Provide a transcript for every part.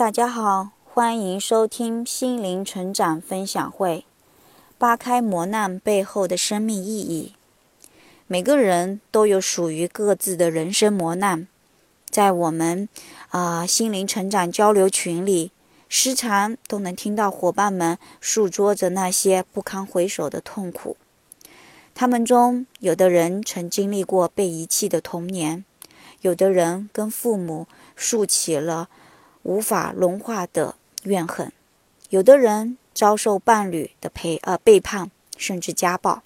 大家好，欢迎收听心灵成长分享会。扒开磨难背后的生命意义。每个人都有属于各自的人生磨难，在我们啊心灵成长交流群里，时常都能听到伙伴们诉说着那些不堪回首的痛苦。他们中有的人曾经历过被遗弃的童年，有的人跟父母竖起了无法融化的怨恨，有的人遭受伴侣的陪呃背叛，甚至家暴，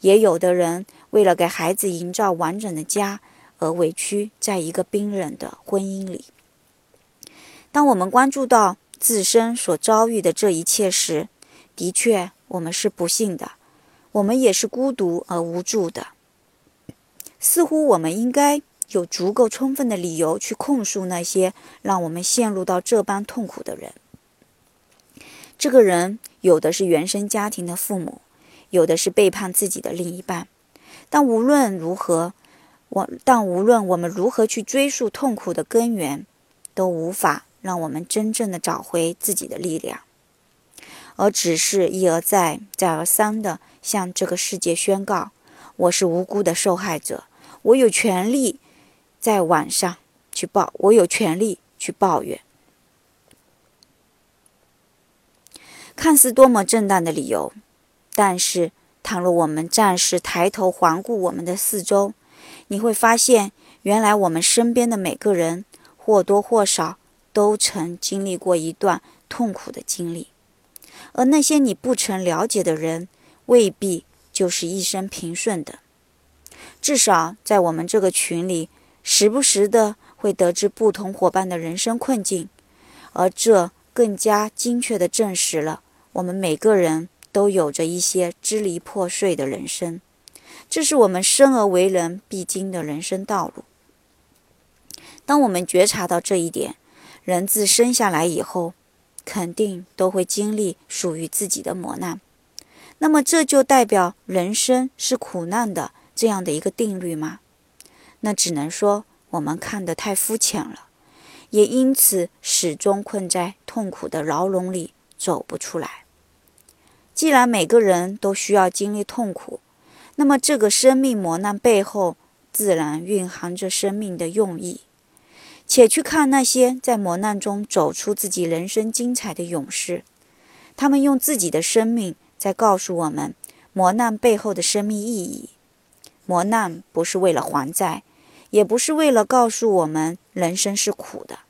也有的人为了给孩子营造完整的家而委屈在一个冰冷的婚姻里。当我们关注到自身所遭遇的这一切时，的确我们是不幸的。我们也是孤独而无助的，似乎我们应该有足够充分的理由去控诉那些让我们陷入到这般痛苦的人。这个人有的是原生家庭的父母，有的是背叛自己的另一半。但无论如何，我但无论我们如何去追溯痛苦的根源，都无法让我们真正的找回自己的力量。而只是一而再、再而三地向这个世界宣告：“我是无辜的受害者，我有权利在晚上去抱，我有权利去抱怨。”看似多么正当的理由，但是倘若我们暂时抬头环顾我们的四周，你会发现，原来我们身边的每个人或多或少都曾经历过一段痛苦的经历。而那些你不曾了解的人，未必就是一生平顺的。至少在我们这个群里，时不时的会得知不同伙伴的人生困境，而这更加精确的证实了我们每个人都有着一些支离破碎的人生。这是我们生而为人必经的人生道路。当我们觉察到这一点，人自生下来以后。肯定都会经历属于自己的磨难，那么这就代表人生是苦难的这样的一个定律吗？那只能说我们看得太肤浅了，也因此始终困在痛苦的牢笼里走不出来。既然每个人都需要经历痛苦，那么这个生命磨难背后自然蕴含着生命的用意。且去看那些在磨难中走出自己人生精彩的勇士，他们用自己的生命在告诉我们磨难背后的生命意义。磨难不是为了还债，也不是为了告诉我们人生是苦的，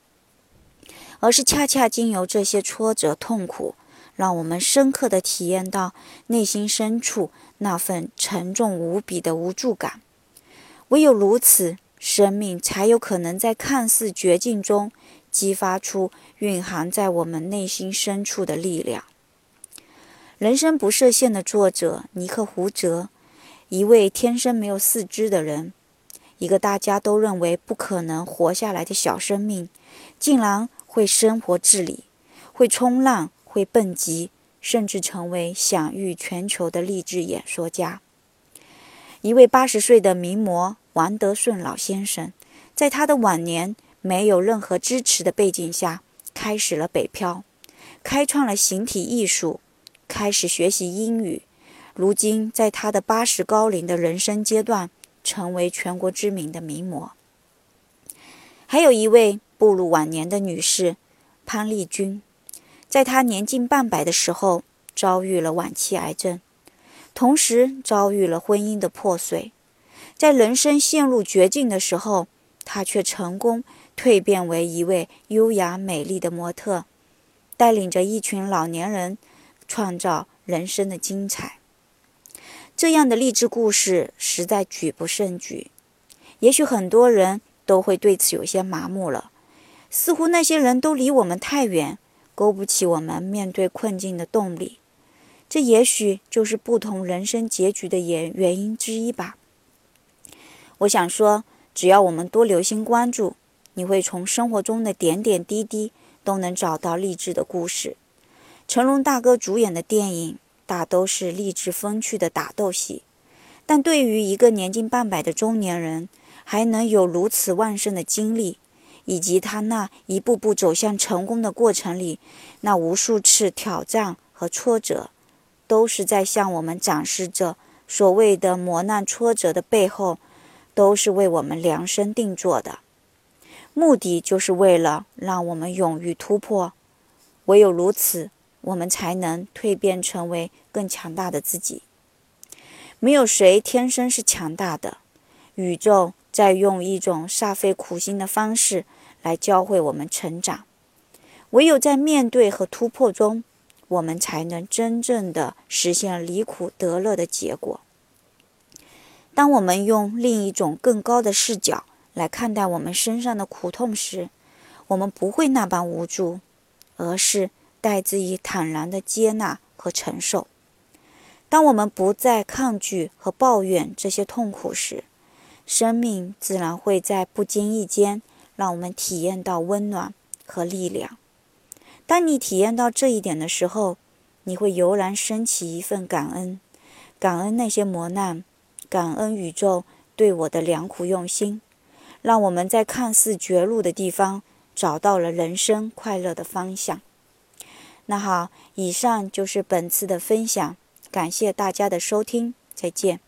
而是恰恰经由这些挫折痛苦，让我们深刻的体验到内心深处那份沉重无比的无助感。唯有如此。生命才有可能在看似绝境中激发出蕴含在我们内心深处的力量。《人生不设限》的作者尼克·胡哲，一位天生没有四肢的人，一个大家都认为不可能活下来的小生命，竟然会生活自理，会冲浪，会蹦极，甚至成为享誉全球的励志演说家。一位八十岁的名模。王德顺老先生，在他的晚年没有任何支持的背景下，开始了北漂，开创了形体艺术，开始学习英语。如今，在他的八十高龄的人生阶段，成为全国知名的名模。还有一位步入晚年的女士，潘丽君，在她年近半百的时候，遭遇了晚期癌症，同时遭遇了婚姻的破碎。在人生陷入绝境的时候，她却成功蜕变为一位优雅美丽的模特，带领着一群老年人创造人生的精彩。这样的励志故事实在举不胜举。也许很多人都会对此有些麻木了，似乎那些人都离我们太远，勾不起我们面对困境的动力。这也许就是不同人生结局的原原因之一吧。我想说，只要我们多留心关注，你会从生活中的点点滴滴都能找到励志的故事。成龙大哥主演的电影大都是励志风趣的打斗戏，但对于一个年近半百的中年人，还能有如此旺盛的精力，以及他那一步步走向成功的过程里，那无数次挑战和挫折，都是在向我们展示着所谓的磨难挫折的背后，都是为我们量身定做的，目的就是为了让我们勇于突破。唯有如此，我们才能蜕变成为更强大的自己。没有谁天生是强大的，宇宙在用一种煞费苦心的方式。来教会我们成长，唯有在面对和突破中，我们才能真正的实现离苦得乐的结果。当我们用另一种更高的视角来看待我们身上的苦痛时，我们不会那般无助，而是带自以坦然的接纳和承受。当我们不再抗拒和抱怨这些痛苦时，生命自然会在不经意间。让我们体验到温暖和力量。当你体验到这一点的时候，你会油然升起一份感恩，感恩那些磨难，感恩宇宙对我的良苦用心，让我们在看似绝路的地方找到了人生快乐的方向。那好，以上就是本次的分享，感谢大家的收听，再见。